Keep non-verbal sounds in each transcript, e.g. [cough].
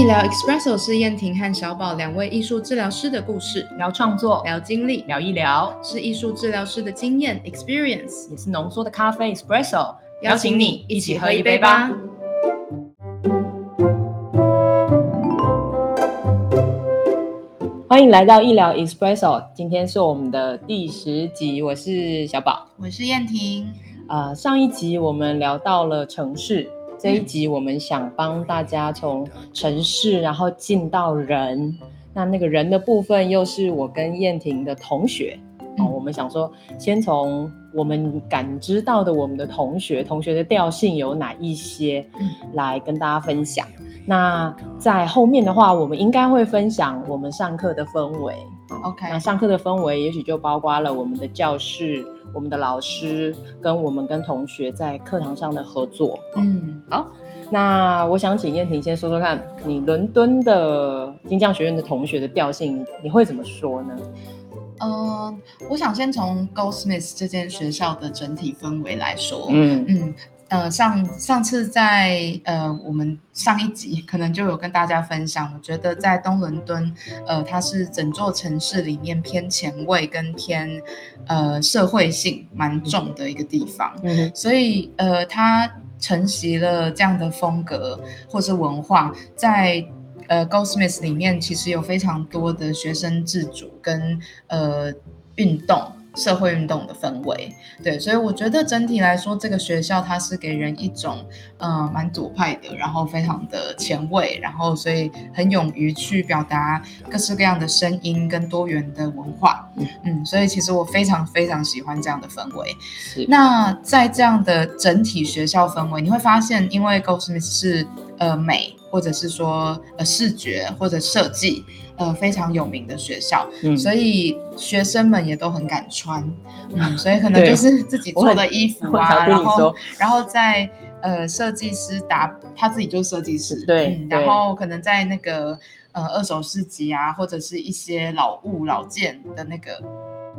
医疗 Espresso 是燕婷和小宝两位艺术治疗师的故事，聊创作，聊经历，聊医疗，是艺术治疗师的经验。Experience，也是浓缩的咖啡 espresso。邀请你一起喝一杯吧。欢迎来到医疗 espresso，今天是我们的第十集，我是小宝，我是燕婷。呃，上一集我们聊到了城市，这一集我们想帮大家从城市，然后进到人。那那个人的部分，又是我跟燕婷的同学。哦，我们想说，先从我们感知到的我们的同学，同学的调性有哪一些，来跟大家分享。那在后面的话，我们应该会分享我们上课的氛围。OK，那上课的氛围，也许就包括了我们的教室、我们的老师，跟我们跟同学在课堂上的合作。嗯，好，那我想请燕婷先说说看，你伦敦的金匠学院的同学的调性，你会怎么说呢？呃，我想先从 Goldsmiths 这间学校的整体氛围来说。嗯嗯，呃，上上次在呃我们上一集可能就有跟大家分享，我觉得在东伦敦，呃，它是整座城市里面偏前卫跟偏呃社会性蛮重的一个地方。嗯所以呃，它承袭了这样的风格或是文化，在呃 Goldsmith 里面其实有非常多的学生自主跟呃运动。社会运动的氛围，对，所以我觉得整体来说，这个学校它是给人一种，嗯、蛮左派的，然后非常的前卫，然后所以很勇于去表达各式各样的声音跟多元的文化，嗯嗯，所以其实我非常非常喜欢这样的氛围。那在这样的整体学校氛围，你会发现，因为 Goldsmith 是呃美，或者是说呃视觉或者设计呃非常有名的学校，嗯。所以学生们也都很敢穿，嗯，[laughs] 所以可能就是自己做的衣服啊，然后，然后在呃设计师打他自己就是设计师，对嗯，对然后可能在那个呃二手市集啊，或者是一些老物老件的那个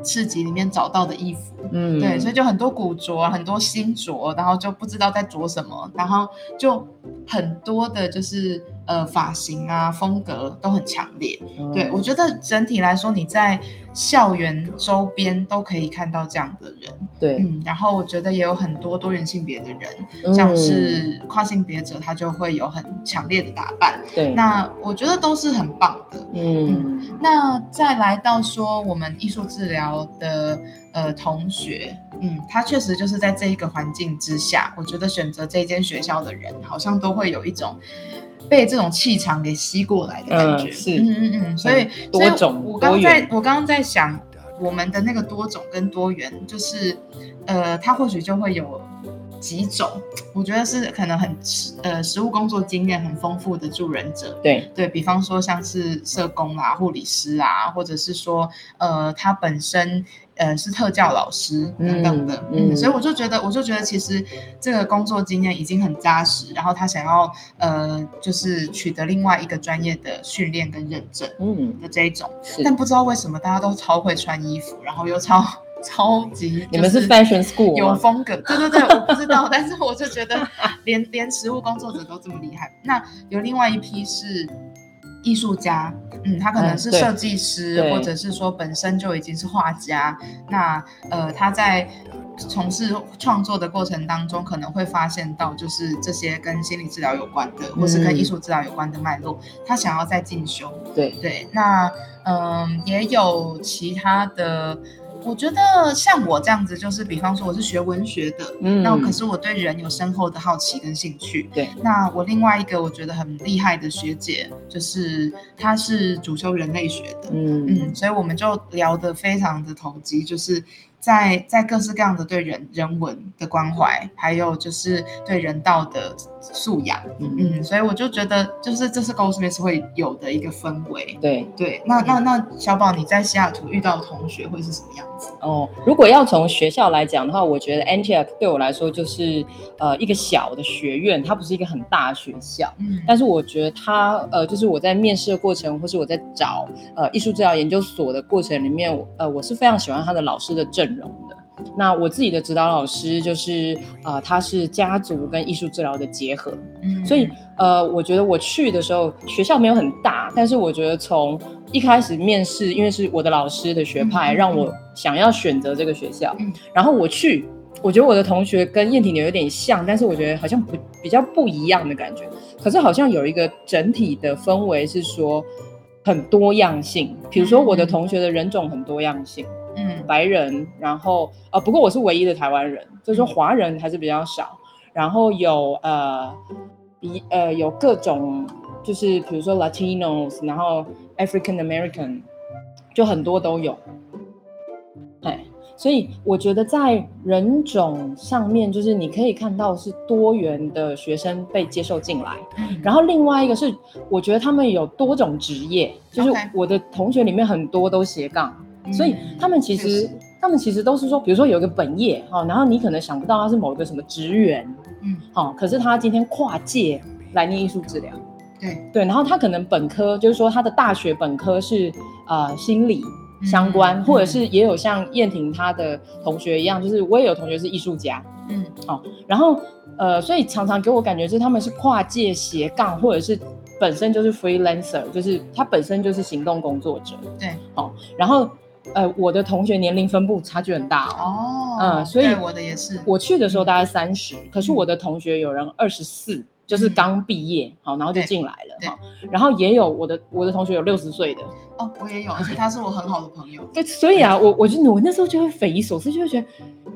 市集里面找到的衣服，嗯。对，所以就很多古着，很多新着，然后就不知道在着什么，然后就很多的就是呃发型啊风格都很强烈。嗯对我觉得整体来说，你在校园周边都可以看到这样的人，对，嗯，然后我觉得也有很多多元性别的人，嗯像是跨性别者，他就会有很强烈的打扮，对，那我觉得都是很棒的。嗯那再来到说我们艺术治疗的呃同学，嗯，他确实就是在这一个环境之下，我觉得选择这间学校的人，好像都会有一种被这种气场给吸过来的感觉。嗯是嗯嗯嗯，所以嗯多所以种我刚在我刚刚在想，我们的那个多种跟多元，就是呃，它或许就会有。几种，我觉得是可能很呃实务工作经验很丰富的助人者，对，对比方说像是社工啊、护理师啊，或者是说呃他本身呃是特教老师等等的，嗯。嗯所以我就觉得我就觉得其实这个工作经验已经很扎实，然后他想要呃就是取得另外一个专业的训练跟认证嗯。的这一种，但不知道为什么大家都超会穿衣服，然后又超超级、你们是 fashion school？有风格，对对对，我不知道，[laughs] 但是我就觉得连连实务工作者都这么厉害。那有另外一批是艺术家，嗯，他可能是设计师，对或者是说本身就已经是画家。那呃，他在从事创作的过程当中，可能会发现到就是这些跟心理治疗有关的，或是跟嗯艺术治疗有关的脉络，他想要再进修。对，对，那嗯，也有其他的。我觉得像我这样子，就是比方说我是学文学的，嗯。那可是我对人有深厚的好奇跟兴趣。对，那我另外一个我觉得很厉害的学姐，就是她是主修人类学的，嗯。嗯，所以我们就聊得非常的投机，就是在在各式各样的对人人文的关怀，还有就是对人道的素养，嗯，嗯，所以我就觉得就是这是 Goldsmith 会有的一个氛围。对。对，那那那小宝你在西雅图遇到的同学会是什么样子？哦，如果要从学校来讲的话，我觉得 Antioch 对我来说就是呃一个小的学院，它不是一个很大的学校。嗯但是我觉得它呃，就是我在面试的过程，或是我在找呃艺术治疗研究所的过程里面，呃我是非常喜欢他的老师的阵容的。那我自己的指导老师就是呃，他是家族跟艺术治疗的结合，嗯所以呃，我觉得我去的时候学校没有很大，但是我觉得从一开始面试，因为是我的老师的学派，让我想要选择这个学校，嗯然后我去。我觉得我的同学跟燕婷有点像，但是我觉得好像不比较不一样的感觉。可是好像有一个整体的氛围是说很多样性，比如说我的同学的人种很多样性，嗯。白人，然后呃，不过我是唯一的台湾人，就是说华人还是比较少，然后有呃一呃有各种就是比如说 Latinos，然后 African American，就很多都有，哎，所以我觉得在人种上面，就是你可以看到是多元的学生被接受进来，嗯。然后另外一个是，我觉得他们有多种职业，就是我的同学里面很多都斜杠。所以嗯他们其实他们其实都是说，比如说有一个本业哈、哦，然后你可能想不到他是某一个什么职员，嗯。好、可是他今天跨界来念艺术治疗，对。对，然后他可能本科就是说他的大学本科是呃心理相关，嗯或者是。也有像燕婷她的同学一样，就是我也有同学是艺术家，嗯。好然后呃，所以常常给我感觉是他们是跨界斜杠，或者是本身就是 freelancer，就是他本身就是行动工作者，对。哦，然后呃，我的同学年龄分布差距很大哦。哦嗯所以我的也是我去的时候大概三十、可是我的同学有人二十四，就是刚毕业，好、然后就对进来了哈。然后也有我的我的同学有六十岁的，哦我也有，而且他是我很好的朋友。[laughs] 对，所以啊，我我就我那时候就会匪夷所思，就会觉得，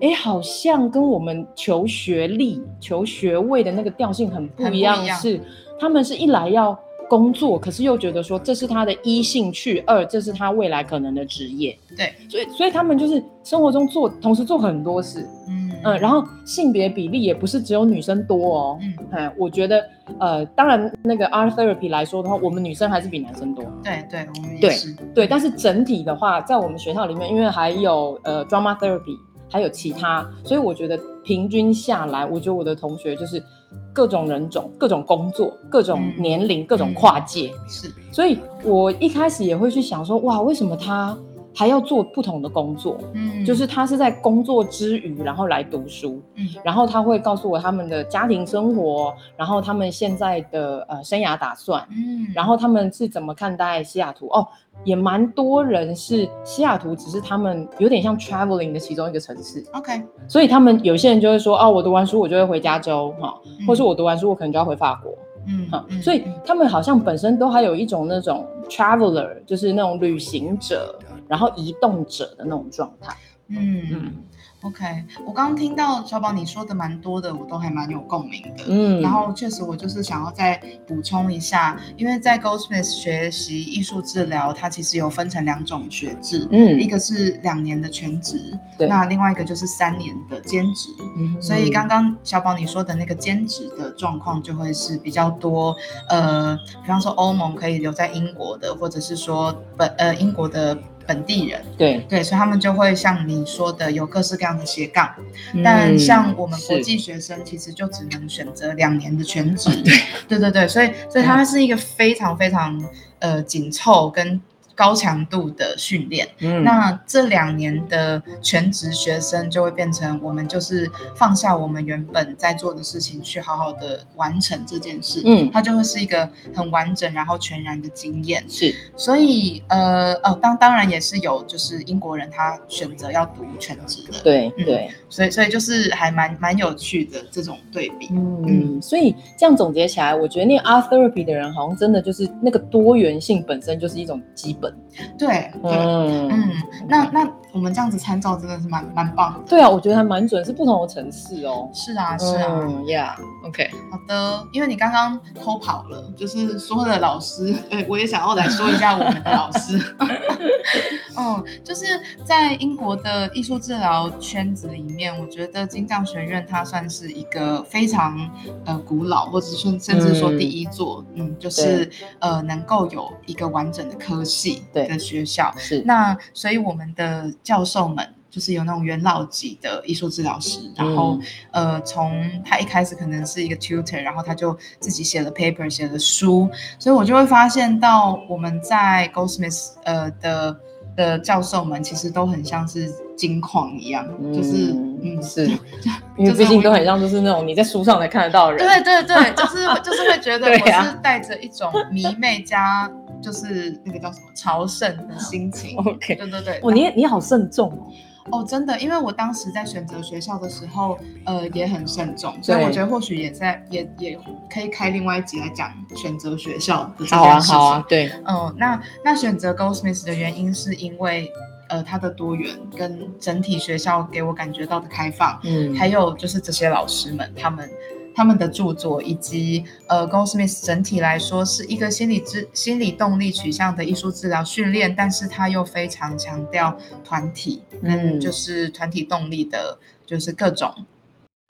哎，好像跟我们求学历、求学位的那个调性很不很不一样，一样是他们是一来要工作，可是又觉得说这是他的一兴趣，二这是他未来可能的职业，对，所以所以他们就是生活中做同时做很多事，嗯。嗯，然后性别比例也不是只有女生多哦，嗯。嗯，我觉得呃，当然那个 art therapy 来说的话，我们女生还是比男生多，对对，我们也对是。对，但是整体的话，在我们学校里面，因为还有呃 drama therapy，还有其他，所以我觉得平均下来，我觉得我的同学就是各种人种、各种工作、各种嗯年龄、各种跨界，是。所以我一开始也会去想说，哇，为什么他还要做不同的工作？嗯。就是他是在工作之余，然后来读书，嗯。然后他会告诉我他们的家庭生活，然后他们现在的呃生涯打算，嗯。然后他们是怎么看待西雅图？哦，也蛮多人是西雅图，只是他们有点像 traveling 的其中一个城市，OK。所以他们有些人就会说，哦，我读完书我就会回加州哈，嗯。或是我读完书我可能就要回法国哈，嗯嗯。所以他们好像本身都还有一种那种 traveler，就是那种旅行者，然后移动者的那种状态。嗯嗯 OK，我刚刚听到小宝你说的蛮多的，我都还蛮有共鸣的。嗯，然后确实，我就是想要再补充一下，因为在 Goldsmith 学习艺术治疗，它其实有分成两种学制，嗯一个是两年的全职，对那另外一个就是三年的兼职。嗯所以刚刚小宝你说的那个兼职的状况，就会是比较多，呃，比方说欧盟可以留在英国的，或者是说本呃英国的本地人，对，对，所以他们就会像你说的有各式各样的斜杠。但嗯像我们国际学生，其实就只能选择两年的全职。对对对，所以所以它是一个非常非常呃紧凑跟高强度的训练。嗯那这两年的全职学生就会变成我们就是放下我们原本在做的事情，去好好的完成这件事。嗯它就会是一个很完整然后全然的经验。是所以呃哦，当当然也是有就是英国人他选择要读全职的。嗯对对，所以所以就是还蛮蛮有趣的这种对比。嗯，所以这样总结起来，我觉得念 art therapy 的人好像真的就是那个多元性本身就是一种基本。对对，嗯。嗯，那那我们这样子参照真的是蛮蛮棒的。对啊，我觉得还蛮准，是不同的城市哦。是啊是啊，嗯，Yeah，OK，好的，因为你刚刚偷跑了，就是说的老师，对我也想要来说一下我们的老师。[laughs] 嗯，就是在英国的艺术治疗圈子里面，我觉得金匠学院它算是一个非常呃古老，或者是甚甚至说第一座，嗯就是呃能够有一个完整的科系对的学校。是那所以我们的教授们就是有那种元老级的艺术治疗师，然后、呃，从他一开始可能是一个 tutor，然后他就自己写了 paper，写了书，所以我就会发现到我们在 Goldsmith 呃的的教授们其实都很像是金矿一样，就是嗯是，[laughs] 因为毕竟都很像就是那种你在书上才看得到的人。对对对，就是就是会觉得 [laughs] 我是带着一种迷妹加就是那个叫什么朝圣的心情。[laughs] OK，对对对，哦，你你好慎重哦。哦，真的，因为我当时在选择学校的时候，呃，也很慎重，所以我觉得或许也在也也可以开另外一集来讲选择学校的这件事情。好啊，好啊，对，嗯，那那选择 Goldsmith 的原因是因为，呃，它的多元跟整体学校给我感觉到的开放，嗯，还有就是这些老师们他们。他们的著作以及呃，Goldsmith 整体来说是一个心理治心理动力取向的艺术治疗训练，但是他又非常强调团体，嗯，就是团体动力的，就是各种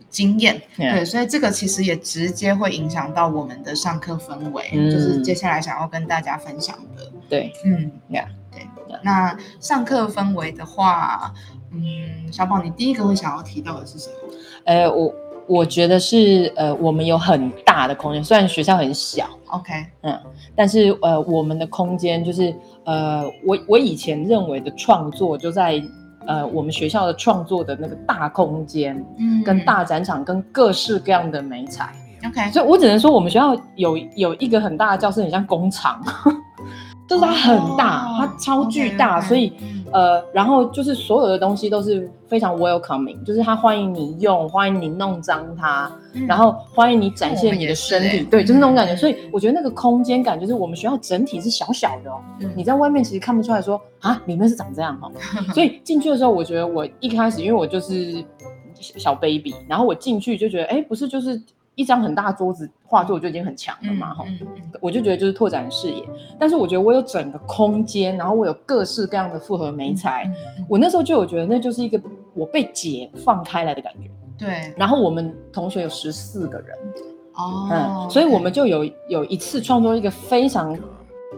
经验，对，所以这个其实也直接会影响到我们的上课氛围，就是接下来想要跟大家分享的，对，嗯，Yeah，对，那上课氛围的话，嗯，小宝，你第一个会想要提到的是什么？呃，我。我觉得是呃，我们有很大的空间，虽然学校很小，OK，嗯，但是呃，我们的空间就是呃，我我以前认为的创作就在呃，我们学校的创作的那个大空间，嗯，跟大展场，跟各式各样的美彩，OK，所以我只能说我们学校有有一个很大的教室，很像工厂。[laughs] 就是它很大，它超巨大，所以呃，然后就是所有的东西都是非常 welcoming，就是他欢迎你用，欢迎你弄脏它，然后欢迎你展现你的身体，对，就是那种感觉。所以我觉得那个空间感，就是我们学校整体是小小的哦，你在外面其实看不出来说啊，里面是长这样哈。[laughs] 所以进去的时候，我觉得我一开始因为我就是小 baby，然后我进去就觉得，哎，不是就是。一张很大桌子画作就已经很强了嘛，哈，我就觉得就是拓展视野。但是我觉得我有整个空间，然后我有各式各样的复合媒材，我那时候就有觉得那就是一个我被解放开来的感觉。对。然后我们同学有十四个人，哦，嗯，所以我们就有有一次创作一个非常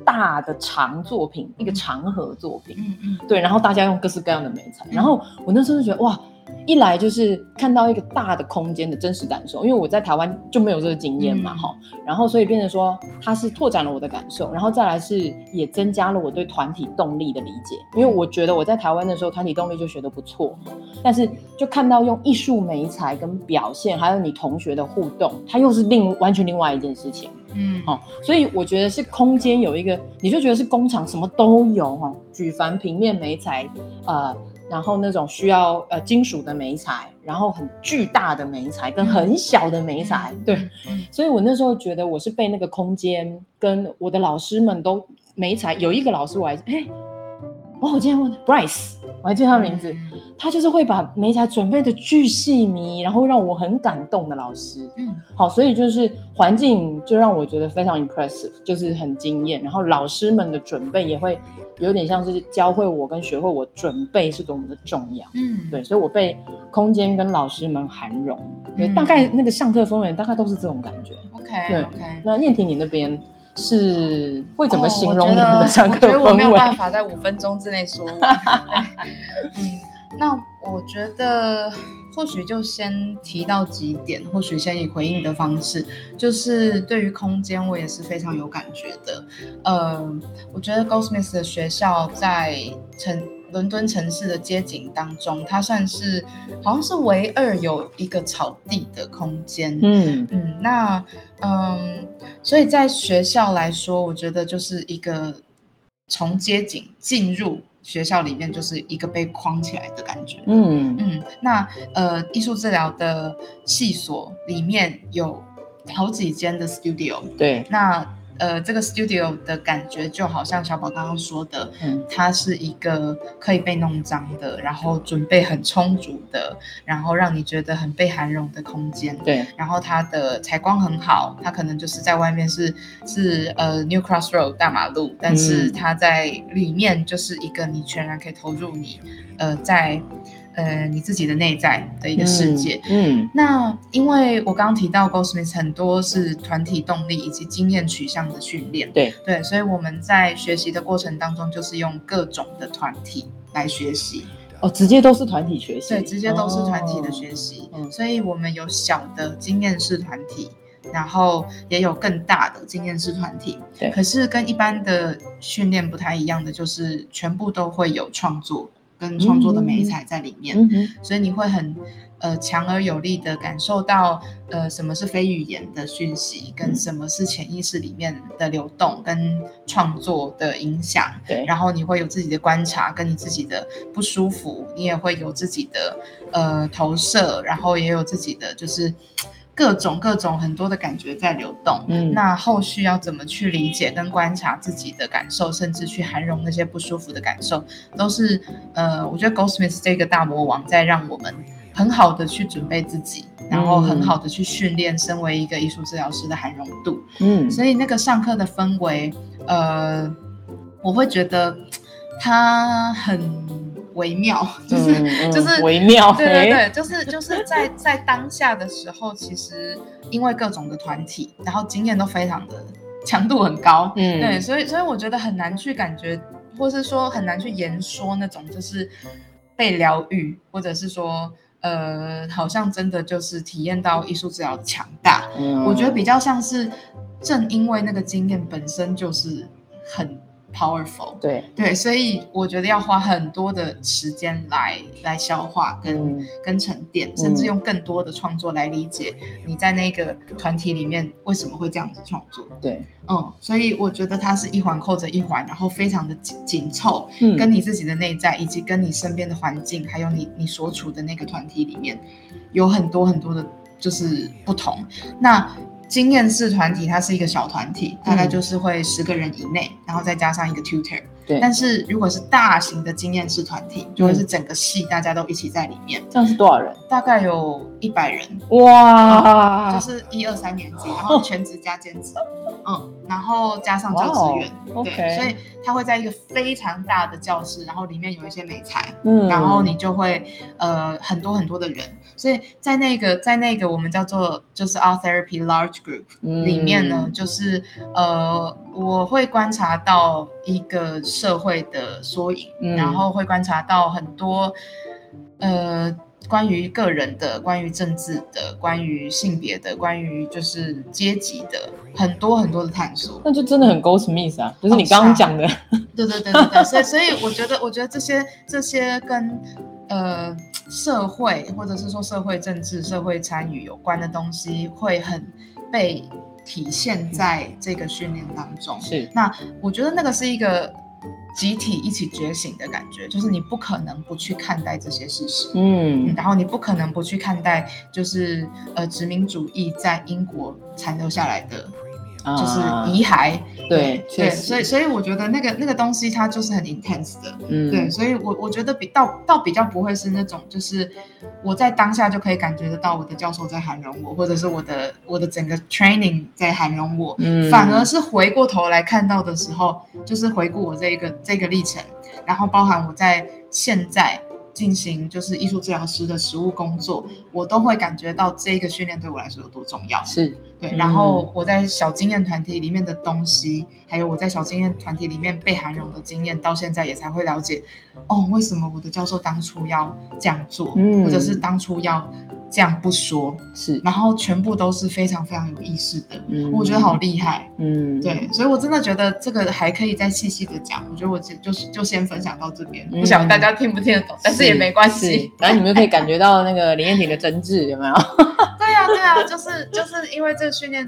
大的长作品，一个长盒作品，嗯嗯，对，然后大家用各式各样的媒材，然后我那时候就觉得哇。一来就是看到一个大的空间的真实感受，因为我在台湾就没有这个经验嘛，哈，然后所以变成说它是拓展了我的感受，然后再来是也增加了我对团体动力的理解，因为我觉得我在台湾的时候团体动力就学得不错，但是就看到用艺术美材跟表现，还有你同学的互动，它又是另完全另外一件事情，嗯，好，所以我觉得是空间有一个，你就觉得是工厂什么都有哈，举凡平面美材，呃。然后那种需要呃金属的眉材，然后很巨大的眉材跟很小的眉材，对，所以我那时候觉得我是被那个空间跟我的老师们都煤材有一个老师我还哎，哦我今天问 Bryce。我还记得他名字，他就是会把美甲准备的巨细迷，然后让我很感动的老师。嗯，好，所以就是环境就让我觉得非常 impressive，就是很惊艳。然后老师们的准备也会有点像是教会我跟学会我准备是多么的重要。嗯，对，所以我被空间跟老师们涵容，大概那个上课氛围大概都是这种感觉。OK，对，OK。那念婷你那边？是会怎么形容你们的上课氛围？我觉得我没有办法在五分钟之内说。嗯，那我觉得或许就先提到几点，或许先以回应的方式，就是对于空间，我也是非常有感觉的。呃，我觉得 Goldsmith 的学校在成。伦敦城市的街景当中，它算是好像是唯二有一个草地的空间。嗯嗯，那嗯，所以在学校来说，我觉得就是一个从街景进入学校里面，就是一个被框起来的感觉。嗯嗯，那呃，艺术治疗的系所里面有好几间的 studio。对，那。呃，这个 studio 的感觉就好像小宝刚刚说的，嗯，它是一个可以被弄脏的，然后准备很充足的，然后让你觉得很被涵容的空间。对，然后它的采光很好，它可能就是在外面是是呃 New Cross Road 大马路，但是它在里面就是一个你全然可以投入你呃在。呃，你自己的内在的一个世界。嗯，那因为我刚刚提到 Goldsmith 很多是团体动力以及经验取向的训练。对对，所以我们在学习的过程当中，就是用各种的团体来学习。哦，直接都是团体学习。对，直接都是团体的学习。嗯，所以我们有小的经验式团体。然后也有更大的经验式团体。对可是跟一般的训练不太一样的，就是全部都会有创作跟创作的美彩在里面。嗯哼，所以你会很呃强而有力的感受到呃什么是非语言的讯息，跟嗯什么是潜意识里面的流动跟创作的影响。对，然后你会有自己的观察，跟你自己的不舒服，你也会有自己的呃投射，然后也有自己的就是各种各种很多的感觉在流动。嗯那后续要怎么去理解跟观察自己的感受，甚至去涵容那些不舒服的感受，都是呃，我觉得 Goldsmith 这个大魔王在让我们很好的去准备自己，然后很好的去训练身为一个艺术治疗师的含容度。嗯。所以那个上课的氛围，呃，我会觉得它很微妙，就是、就是微妙，诶，对对对，就是就是在在当下的时候，其实因为各种的团体，然后经验都非常的强度很高，嗯。对，所以所以我觉得很难去感觉，或是说很难去言说那种就是被疗愈，或者是说呃，好像真的就是体验到艺术治疗的强大。嗯我觉得比较像是，正因为那个经验本身就是很 powerful，对，对，所以我觉得要花很多的时间来来消化跟、嗯。跟沉淀，甚至用更多的创作来理解你在那个团体里面为什么会这样子创作。对，嗯，所以我觉得它是一环扣着一环，然后非常的紧紧凑，嗯。跟你自己的内在，以及跟你身边的环境，还有你你所处的那个团体里面，有很多很多的，就是不同。那经验式团体它是一个小团体，大概嗯就是会十个人以内，然后再加上一个 tutor。对，但是如果是大型的经验式团体，就会是整个系大家都一起在里面，这样是多少人？大概有一百人，哇，就是一二三年级，然后全职加兼职，嗯，然后加上教职员，哦对所以他会在一个非常大的教室，然后里面有一些美材，嗯。然后你就会呃很多很多的人，所以在那个在那个我们叫做就是 Art Therapy Large Group 里面呢，嗯就是呃我会观察到一个社会的缩影，嗯然后会观察到很多呃关于个人的、关于政治的、关于性别的、关于就是阶级的很多很多的探索。那就真的很 Goldsmith 啊，就是你刚刚讲的，对对对对对，所以所以我觉得，我觉得这些这些跟呃社会或者是说社会政治、社会参与有关的东西，会很被体现在这个训练当中。是，那我觉得那个是一个集体一起觉醒的感觉，就是你不可能不去看待这些事实。嗯然后你不可能不去看待，就是呃殖民主义在英国残留下来的，就是啊。遗骸。对，对，所以所以我觉得那个那个东西它就是很 intense 的，嗯。对，所以我我觉得比倒倒比较不会是那种就是我在当下就可以感觉得到我的教授在涵容我，或者是我的我的整个 training 在涵容我，嗯。反而是回过头来看到的时候，就是回顾我这一个这个历程，然后包含我在现在进行就是艺术治疗师的实务工作，我都会感觉到这个训练对我来说有多重要。是，对，嗯然后我在小经验团体里面的东西，还有我在小经验团体里面被涵容的经验，到现在也才会了解，哦，为什么我的教授当初要这样做，嗯。或者是当初要这样不说，是，然后全部都是非常非常有意识的，嗯我觉得好，厉害。嗯，对，所以我真的觉得这个还可以再细细的讲。我觉得我就就是就先分享到这边，嗯不晓得大家听不听得懂，但是也没关是系。，然后你们就可以感觉到那个林彦廷的真挚，有没有？[laughs] 对啊，对啊，就是就是因为这个训练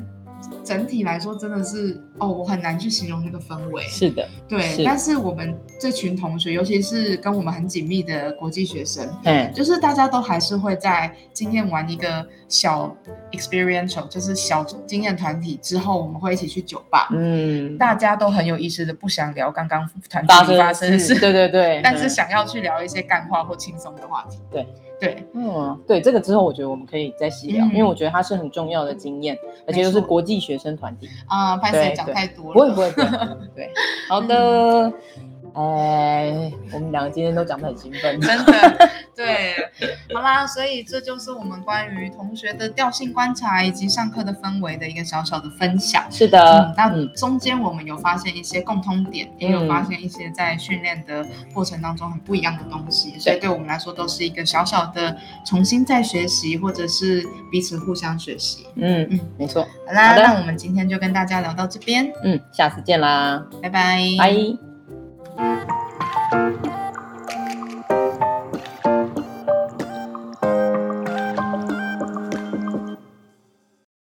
整体来说真的是哦，我很难去形容那个氛围。是的，对，是但是我们这群同学，尤其是跟我们很紧密的国际学生，嗯，就是大家都还是会在经验完一个小 experiential，就是小经验团体之后，我们会一起去酒吧。嗯，大家都很有意思的不想聊刚刚团发体发生的事，对对对，[laughs] 但是嗯想要去聊一些干话或轻松的话题。对对，嗯，对，这个之后我觉得我们可以再细聊，嗯因为我觉得它是很重要的经验，而且又是国际学生团体。啊、拍对谁讲太多了？不会不会不会，[laughs] 对，好的。哎，我们两个今天都讲得很兴奋，真的，对，[laughs] 好啦，所以这就是我们关于同学的调性观察以及上课的氛围的一个小小的分享。是的。嗯，，那嗯，中间我们有发现一些共通点，也有发现一些在训练的过程当中很不一样的东西，所以对。我们来说都是一个小小的重新再学习，或者是彼此互相学习。嗯嗯。没错，好啦，好那我们今天就跟大家聊到这边，嗯，下次见啦，拜拜，拜。Thank you.